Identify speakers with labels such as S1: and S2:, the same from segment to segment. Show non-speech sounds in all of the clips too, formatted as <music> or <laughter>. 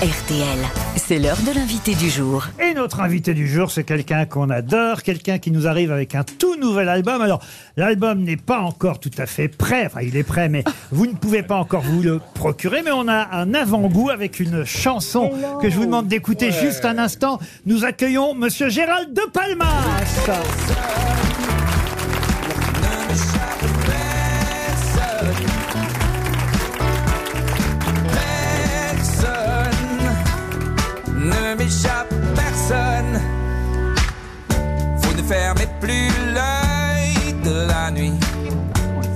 S1: RTL, c'est l'heure de l'invité du jour.
S2: Et notre invité du jour, c'est quelqu'un qu'on adore, quelqu'un qui nous arrive avec un tout nouvel album. Alors, l'album n'est pas encore tout à fait prêt, enfin il est prêt, mais <laughs> vous ne pouvez pas encore vous le procurer, mais on a un avant-goût avec une chanson que je vous demande d'écouter juste un instant. Nous accueillons Monsieur Gérald de Palmas.
S3: Fermez plus l'œil de la nuit,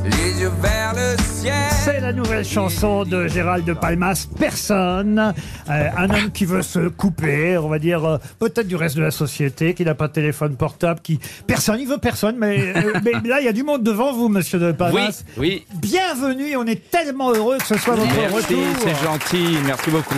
S3: les yeux vers le ciel.
S2: C'est la nouvelle chanson de Gérald de Palmas, Personne. Euh, un homme qui veut se couper, on va dire, euh, peut-être du reste de la société, qui n'a pas de téléphone portable, qui... Personne, il veut personne, mais, euh, <laughs> mais là, il y a du monde devant vous, monsieur de Palmas.
S4: oui.
S2: Bienvenue, on est tellement heureux que ce soit votre
S4: Merci,
S2: retour.
S4: c'est gentil, merci beaucoup.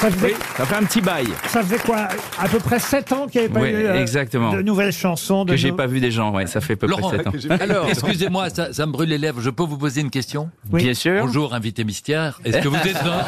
S2: Ça faisait,
S4: Oui, ça fait un petit bail
S2: ça faisait quoi À peu près 7 ans qu'il n'y avait pas
S4: Oui,
S2: eu euh,
S4: exactement.
S2: de nouvelles chansons. De
S4: que j'ai pas vu des gens, ouais, ça fait à peu
S5: Laurent,
S4: près 7 ans. <laughs>
S5: alors, <laughs> excusez-moi, ça, ça me brûle les lèvres. Je peux vous poser une question?
S2: Oui.
S4: Bien sûr.
S5: Bonjour, invité mystère. Est-ce <laughs> que vous êtes un...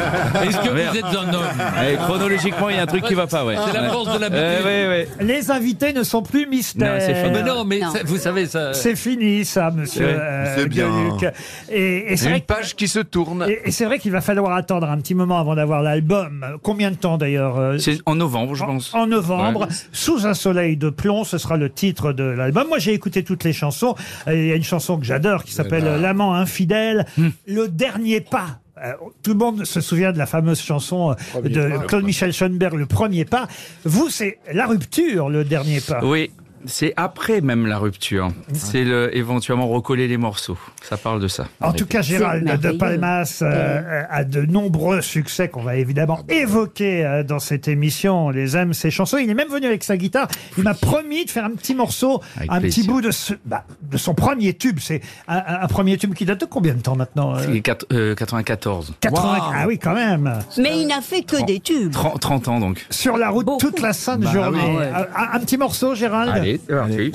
S5: <laughs> Est-ce que vous êtes un homme
S4: Eh, chronologiquement, il y a un truc qui va pas, ouais.
S5: C'est la force de l'habitude.
S4: Euh, ouais.
S2: Les invités ne sont plus mystères.
S4: Non, c'est fini.
S5: Mais non, mais ça- vous savez, ça...
S2: C'est fini, ça, monsieur
S4: Ouais,
S2: euh,
S6: c'est bien.
S2: Gueluc. Et, et c'est vrai
S6: Une
S2: que-
S6: page qui se tourne.
S2: Et, et c'est vrai qu'il va falloir attendre un petit moment avant d'avoir l'album. Combien de temps d'ailleurs euh,
S4: C'est en novembre, je
S2: en,
S4: pense.
S2: en novembre,
S4: Ouais.
S2: Sous un soleil de plomb, ce sera le titre de l'album. Moi, j'ai écouté toutes les chansons. Il y a une chanson que j'adore qui s'appelle L'amant infidèle.
S4: Hmm.
S2: Le dernier pas. Euh, tout le monde se souvient de la fameuse chanson euh, de Claude-Michel Schoenberg, Le premier pas. Vous, c'est la rupture, le dernier pas.
S4: Oui, c'est après même la rupture. C'est le, éventuellement recoller les morceaux. Ça parle de ça.
S2: En tout cas, Gérald de. Palmas euh, a de nombreux succès qu'on va évidemment évoquer euh, dans cette émission. On les aime, ses chansons. Il est même venu avec sa guitare. Il m'a promis de faire un petit morceau,
S4: Avec
S2: un petit bout de, ce- bah, de son premier tube. C'est un, un- un premier tube qui date de combien de temps maintenant euh,
S4: C'est quatre- euh, 94.
S2: 80 Ah oui, quand même.
S1: Mais il n'a fait que des tubes.
S4: 30, 30 ans donc.
S2: Sur la route
S1: Beaucoup.
S2: toute la sainte
S6: Bah
S2: journée.
S6: oui.
S2: un, un petit morceau, Gérald?
S4: Allez, c'est parti.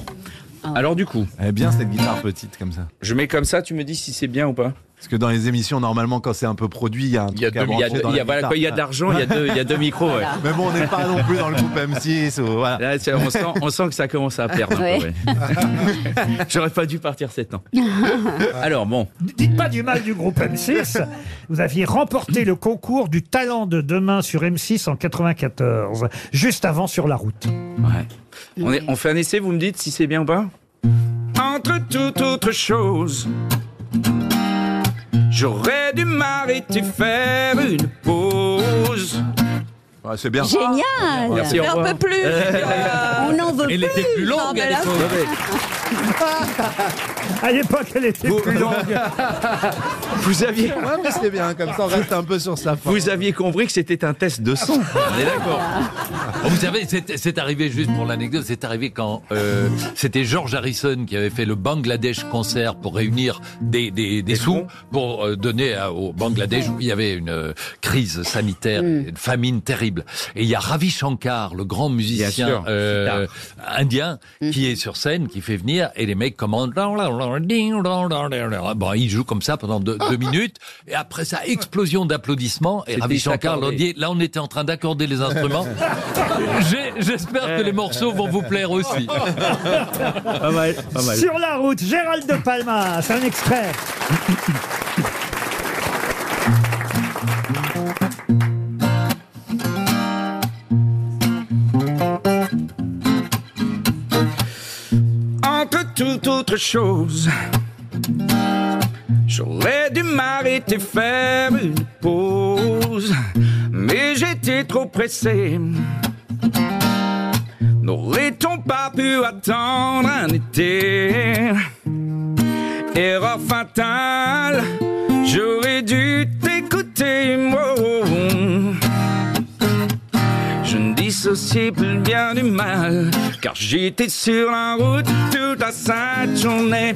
S4: Alors du coup,
S6: Elle est bien cette guitare petite comme ça.
S4: je mets comme ça, tu me dis si c'est bien ou pas
S6: Parce que dans les émissions, normalement, quand c'est un peu produit, il y a un truc
S4: Il y a,
S6: à
S4: deux- il y a,
S6: brancher dans
S4: il y a-
S6: la
S4: voilà, quand il y a de l'argent, il y a deux, il y a deux micros. ouais.
S6: Mais bon, on n'est pas non plus dans le groupe M6. ou- voilà.
S4: Là, on, sent, on sent que ça commence à perdre.
S1: Ouais.
S4: ouais. <laughs> J'aurais pas dû partir 7 ans. Alors bon,
S2: Dites pas du mal du groupe M6. Vous aviez remporté le concours du talent de demain sur M6 en 94, juste avant sur la route.
S4: ouais. on, est- on fait un essai, vous me dites si c'est bien ou pas? Entre toute autre chose, j'aurais dû m'arrêter faire une pause.
S6: Ouais, c'est bien.
S1: Génial
S4: Merci,
S7: On
S4: revoir.
S7: peut plus. <laughs>
S1: On n'en veut
S5: Elle
S1: plus
S5: était plus longue à l'époque.
S2: À l'époque, elle était plus longue.
S4: Vous aviez,
S6: Ouais, mais c'est bien, comme ça on reste un peu sur sa fin.
S4: vous aviez compris que c'était un test de son. On est d'accord.
S5: Oh, Vous savez, c'est c'est arrivé juste pour l'anecdote, c'est arrivé quand euh, c'était George Harrison qui avait fait le Bangladesh concert pour réunir des, des, des sous pour euh, donner à- au Bangladesh où il y avait une euh, crise sanitaire, une famine terrible. Et il y a Ravi Shankar, le grand musicien
S4: sûr,
S5: euh, indien, qui est sur scène, qui fait venir et les mecs commandent. Bon, il joue comme ça pendant deux, deux minutes et après ça, explosion d'applaudissements et Ravi Shankar dit là on était en train d'accorder les instruments. <laughs> J'espère que les morceaux vont vous plaire aussi.
S4: Pas mal, pas mal.
S2: Sur la route, Gérald de Palma, c'est un extrait.
S4: Chose, j'aurais dû m'arrêter faire une pause, mais j'étais trop pressé. N'aurait-on pas pu attendre un été? Erreur fatale, j'aurais dû t'écouter, moi. Plus le bien du mal, car j'étais sur la route toute la sainte journée.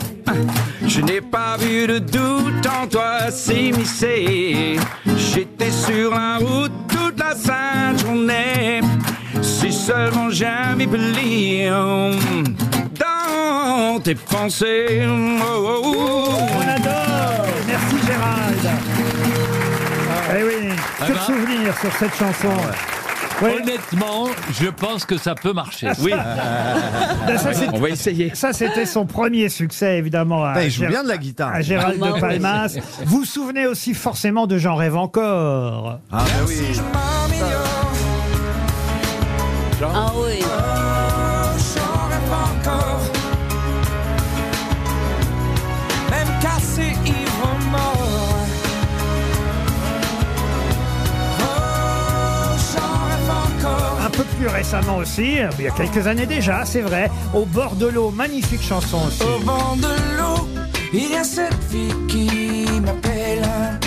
S4: Je n'ai pas vu de doute en toi s'immiscer. J'étais sur la route toute la sainte journée. Si seulement j'avais pu lire dans tes pensées. Oh, oh, oh.
S2: On adore. Merci Gérald. Eh oui.
S5: Ah
S2: Que de
S5: bah.
S2: souvenirs sur cette chanson.
S5: Honnêtement, je pense que ça peut marcher. <laughs>
S8: Oui,
S2: Ben, ça, c'est-
S8: on va essayer.
S2: ça, c'était son premier succès, évidemment. À,
S6: Putain, il joue
S2: Gér-
S6: bien de la guitare.
S2: à Gérald
S1: Ah,
S2: de. Palmas. Vous vous souvenez aussi forcément de J'en rêve encore.
S6: Ah, bah oui.
S4: Si je m'améliore,
S1: Ah oui.
S4: j'en rêve encore. Même cassé,
S2: plus récemment aussi, il y a quelques années déjà, c'est vrai, Au bord de l'eau, magnifique chanson aussi.
S4: Au vent de l'eau, il y a cette fille qui m'appelle.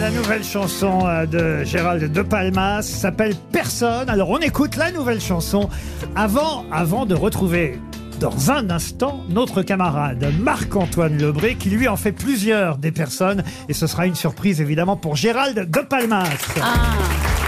S2: La nouvelle chanson euh, de Gérald de Palmas s'appelle Personne. Alors on écoute la nouvelle chanson avant, avant de retrouver dans un instant notre camarade Marc-Antoine Lebré qui lui en fait plusieurs des personnes et ce sera une surprise évidemment pour Gérald de Palmas.
S1: Ah.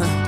S2: huh?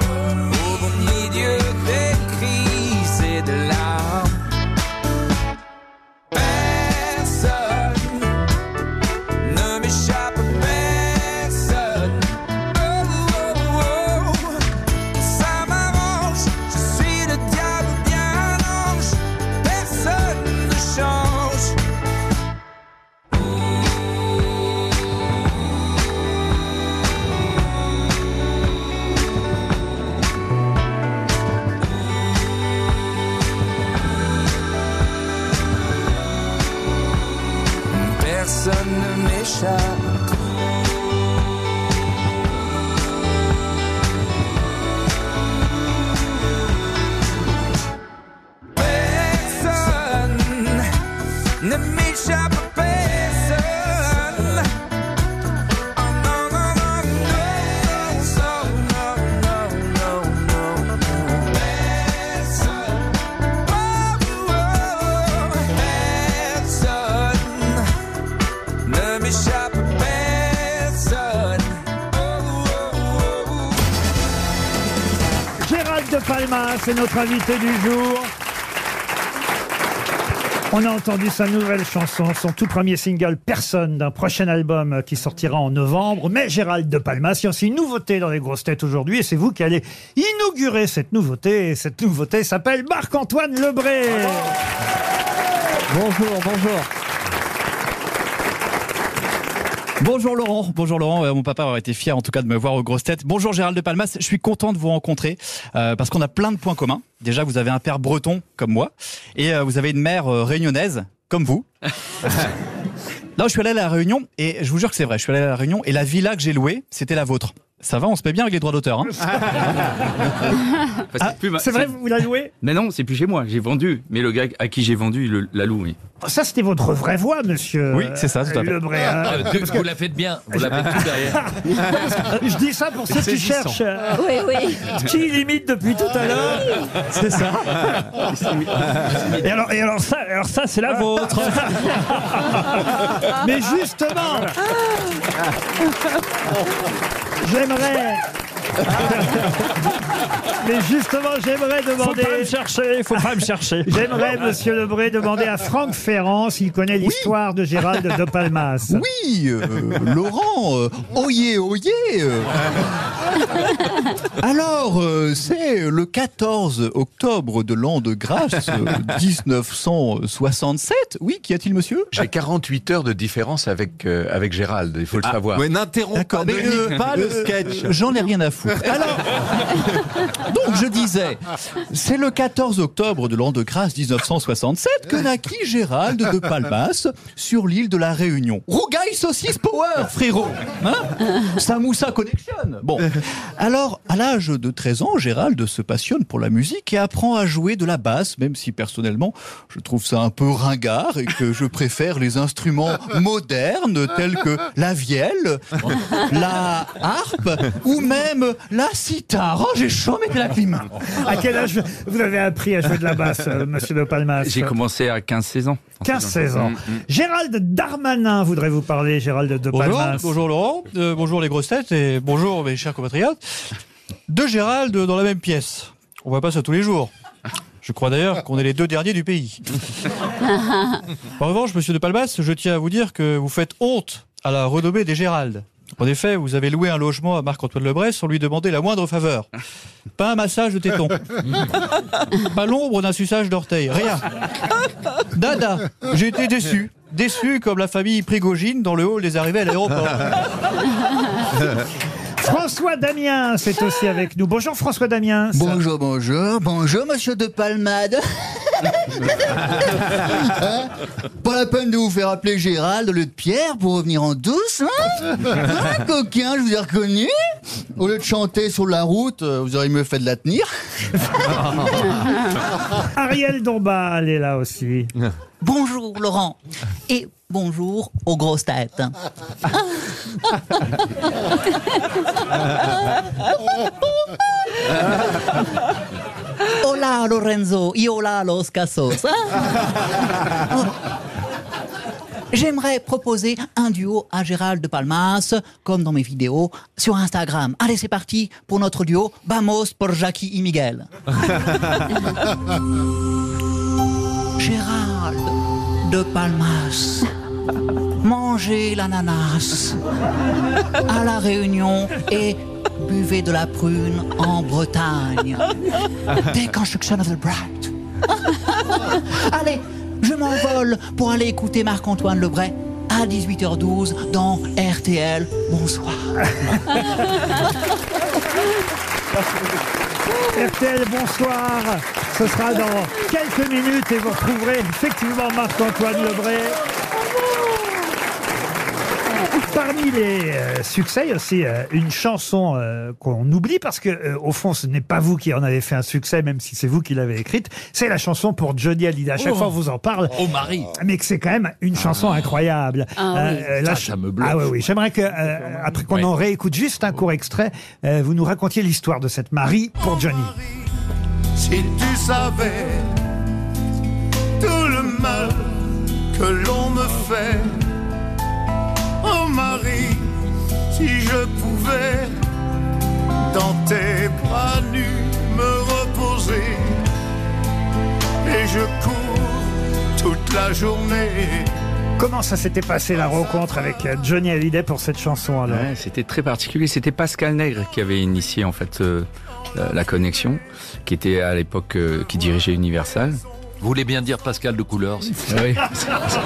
S2: C'est notre invité du jour. On a entendu sa nouvelle chanson, son tout premier single Personne d'un prochain album qui sortira en novembre. Mais Gérald de Palmas, aussi une nouveauté dans les grosses têtes aujourd'hui et c'est vous qui allez inaugurer cette nouveauté. Et cette nouveauté s'appelle Marc-Antoine Lebré.
S7: Bonjour, bonjour. Bonjour Laurent, bonjour Laurent. Euh, mon papa aurait été fier en tout cas de me voir aux grosses têtes. Bonjour Gérald de Palmas, je suis content de vous rencontrer euh, parce qu'on a plein de points communs. Déjà, vous avez un père breton comme moi et euh, vous avez une mère euh, réunionnaise comme vous. <laughs> Là, je suis allé à la Réunion et je vous jure que c'est vrai. Je suis allé à la Réunion et la villa que j'ai louée, c'était la vôtre. Ça va, on se met bien avec les droits d'auteur. hein.
S4: Enfin, c'est plus ma-
S2: Ah, C'est vrai, vous la louez
S4: Mais non, c'est plus chez moi. J'ai vendu. Mais le gars à qui j'ai vendu, il le- la loue, oui.
S2: Ça, c'était votre vraie voix, monsieur.
S7: Oui, c'est ça, tout à fait.
S2: Hein.
S5: Ah, de- vous la faites bien, vous la faites tout derrière. <laughs>
S2: Je dis ça pour ceux qui
S6: saisissant.
S2: cherchent euh,
S1: Oui, oui.
S2: qui limite depuis tout à l'heure.
S7: C'est ça. <laughs>
S2: Et alors, et alors ça, alors ça c'est la vôtre. <laughs> Mais justement, j'aimerais. Mais justement, j'aimerais demander. Faut pas me chercher, faut pas me chercher. J'aimerais, monsieur Lebré, demander à Franck Ferrand s'il connaît l'histoire de Gérald de Palmas.
S9: Oui, euh, Laurent, euh, oyez, oyez. euh. <laughs> Alors, euh, c'est le 14 octobre de l'an de grâce euh, <laughs> 1967. Oui, qu'y a-t-il, monsieur?
S10: J'ai 48 heures de différence avec, euh, avec Gérald, il faut le savoir.
S6: Ouais, n'interromps pas,
S9: mais euh, le
S6: sketch.
S9: euh, J'en ai rien à foutre. <laughs> Alors, donc je disais, c'est le 14 octobre de l'an de grâce 1967 que naquit Gérald de Palmas sur l'île de la Réunion. Rougaille saucisse power, frérot. Hein? Samoussa connection. Bon, <laughs> alors à l'âge de 13 ans, Gérald se passionne pour la musique et apprend à jouer de la basse, même si personnellement je trouve ça un peu ringard et que je préfère les instruments modernes tels que la vielle, la harpe ou même la sitar. Oh, j'ai chaud, mettez la clim.
S2: À quel âge vous avez appris à jouer de la basse, euh, monsieur de Palmas
S4: J'ai commencé à 15-16 ans.
S2: 15-16 ans. Gérald Darmanin voudrait vous parler, Gérald de
S7: Bonjour,
S2: Palmas.
S7: bonjour Laurent, euh, bonjour les grosses têtes et bonjour mes chers compatriotes. Deux Gérald dans la même pièce. On voit pas ça tous les jours. Je crois d'ailleurs qu'on est les deux derniers du pays. <laughs> En revanche, monsieur de Palmas, je tiens à vous dire que vous faites honte à la renommée des Gérald. En effet, vous avez loué un logement à Marc-Antoine Lebret sans lui demander la moindre faveur. Pas un massage de téton. <laughs> Pas l'ombre d'un suçage d'orteil. Rien. Dada, j'ai été déçu. Déçu comme la famille Prigogine dans le hall des arrivées à l'aéroport. <laughs>
S2: François Damien, c'est aussi avec nous. Bonjour François Damien.
S9: Bonjour, bonjour, bonjour, monsieur de Palmade. Hein Pas la peine de vous faire appeler Gérald au lieu de Pierre pour revenir en douce, hein, Hein, Coquin, je vous ai reconnu. Au lieu de chanter sur la route, euh, vous auriez mieux fait de la tenir. <laughs>
S2: Ariel Dombal est là aussi.
S9: Bonjour, Laurent. Et bonjour aux grosses têtes. <laughs> Hola, Lorenzo. Y hola, los casos. hein? J'aimerais proposer un duo à Gérald de Palmas, comme dans mes vidéos, sur Instagram. Allez, c'est parti pour notre duo. Vamos por Jackie y Miguel. <laughs> Gérald de Palmas. Mangez l'ananas à la Réunion et buvez de la prune en Bretagne. Deconstruction of the Bright. Allez, je m'envole pour aller écouter Marc-Antoine Lebray à 18h12 dans RTL. Bonsoir.
S2: RTL, bonsoir. Ce sera dans quelques minutes et vous retrouverez effectivement Marc-Antoine Lebray. Parmi les euh, succès, il y a aussi euh, une chanson euh, qu'on oublie parce que euh, au fond, ce n'est pas vous qui en avez fait un succès, même si c'est vous qui l'avez écrite. C'est la chanson pour Johnny Hallyday. À chaque
S5: Oh.
S2: fois, on vous en parle.
S5: Oh Marie
S2: Mais que c'est quand même une chanson incroyable.
S1: Ah oui.
S2: là,
S5: Ça,
S2: je-
S5: ça me bluffe.
S2: Ah oui, oui. J'aimerais que, euh, après qu'on
S5: Ouais.
S2: en réécoute juste un court extrait, euh, vous nous racontiez l'histoire de cette Marie pour Johnny.
S11: Si tu savais tout le mal que l'on me fait, si je pouvais dans tes bras nus me reposer, et je cours toute la journée.
S2: Comment ça s'était passé la rencontre avec Johnny Hallyday pour cette chanson alors
S4: Ouais, c'était très particulier. C'était Pascal Nègre qui avait initié en fait euh, la connexion, qui était à l'époque euh, qui dirigeait Universal.
S5: Vous voulez bien dire Pascal de couleur si-
S4: Oui.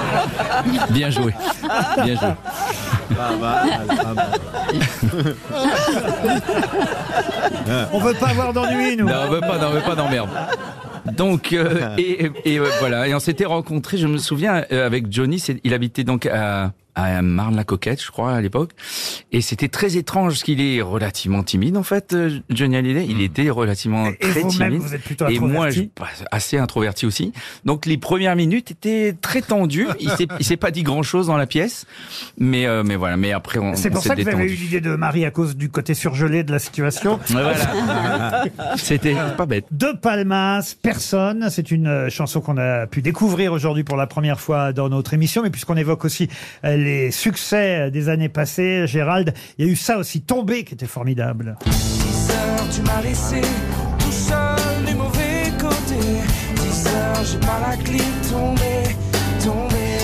S4: <laughs> bien joué. Bien joué.
S2: On veut pas avoir d'ennui, nous.
S4: Non, on veut pas, non, on veut pas d'emmerde. Donc, euh, <laughs> et, et, euh, voilà, et on s'était rencontrés, je me souviens, euh, avec Johnny, il habitait donc à, à Marne-la-Coquette, je crois, à l'époque. Et c'était très étrange, parce qu'il est relativement timide, en fait, euh, Johnny Hallyday. Il était relativement
S2: Et
S4: très timide.
S2: vous êtes plutôt
S4: Et moi, je, assez introverti aussi. Donc, les premières minutes étaient très tendues. <laughs> Il s'est, pas dit grand-chose dans la pièce. Mais, euh, mais voilà. Mais après, on,
S2: C'est pour ça que vous avez
S4: détendu.
S2: eu l'idée de Marie à cause du côté surgelé de la situation. <laughs>
S4: Voilà. <laughs> C'était pas bête.
S2: De Palmas, personne. C'est une euh, chanson qu'on a pu découvrir aujourd'hui pour la première fois dans notre émission. Mais puisqu'on évoque aussi euh, les succès des années passées, Gérald, il y a eu ça aussi, Tombé, qui était formidable.
S3: 10 heures, tu m'as laissé tout seul du mauvais côté. 10 heures, j'ai pas la clé tombée, tombée.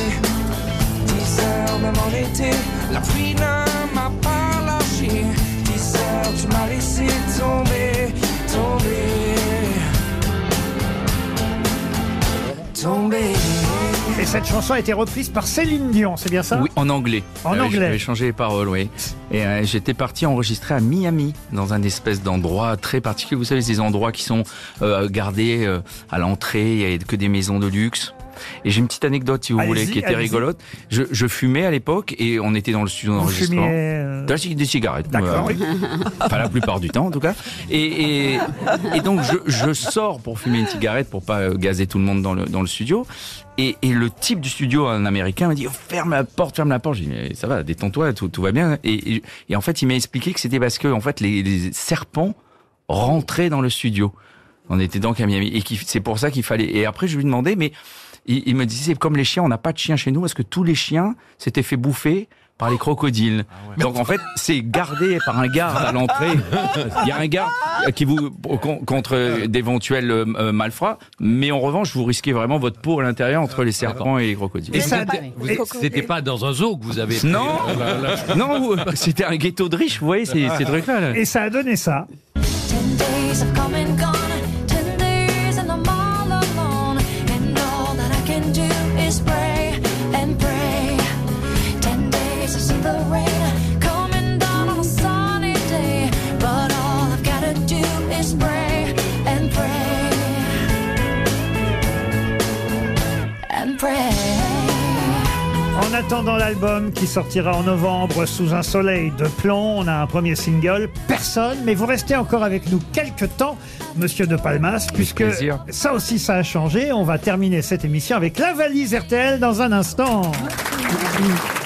S3: 10 heures, même en été, la pluie
S2: cette chanson a été reprise par Céline Dion, c'est bien ça?
S4: Oui, en anglais.
S2: En
S4: Euh,
S2: anglais.
S4: J'avais changé les paroles, oui. Et euh, j'étais parti enregistrer à Miami, dans un espèce d'endroit très particulier. Vous savez, ces endroits qui sont euh, gardés à l'entrée, il n'y a que des maisons de luxe. Et j'ai une petite anecdote, si vous voulez, qui était rigolote. Je, je fumais à l'époque et on était dans le studio d'enregistrement.
S2: euh,
S4: Des cig- Des cigarettes.
S2: D'accord,
S4: Euh,
S2: oui.
S4: Enfin, la plupart du temps, en tout cas. Et, et, et donc, je, je sors pour fumer une cigarette pour pas gazer tout le monde dans le, dans le studio. Et, et le type du studio, un américain, m'a dit, oh, ferme la porte, ferme la porte. J'ai dit, mais ça va, détends-toi, tout, tout va bien. Et, et, et en fait, il m'a expliqué que c'était parce que, en fait, les, les serpents rentraient dans le studio. On était donc à Miami. Et c'est pour ça qu'il fallait. Et après, je lui demandais, mais il, il me disait, c'est comme les chiens, on n'a pas de chiens chez nous parce que tous les chiens s'étaient fait bouffer par les crocodiles. Donc en fait, c'est gardé par un garde à l'entrée. Il y a un garde qui vous con- contre d'éventuels euh, euh, malfrats, mais en revanche, vous risquez vraiment votre peau à l'intérieur entre les serpents et les crocodiles.
S5: Et ça, c'était pas dans un zoo que vous avez fait,
S4: Non,
S5: euh, la- la-
S4: non, c'était un ghetto de riches, vous voyez ces, ces trucs-là. là.
S2: Et ça a donné ça. Attendant l'album qui sortira en novembre sous un soleil de plomb, on a un premier single, personne, mais vous restez encore avec nous quelques temps, monsieur de Palmas, puisque
S4: plaisir.
S2: ça aussi ça a changé. On va terminer cette émission avec la valise RTL dans un instant.
S12: Attends,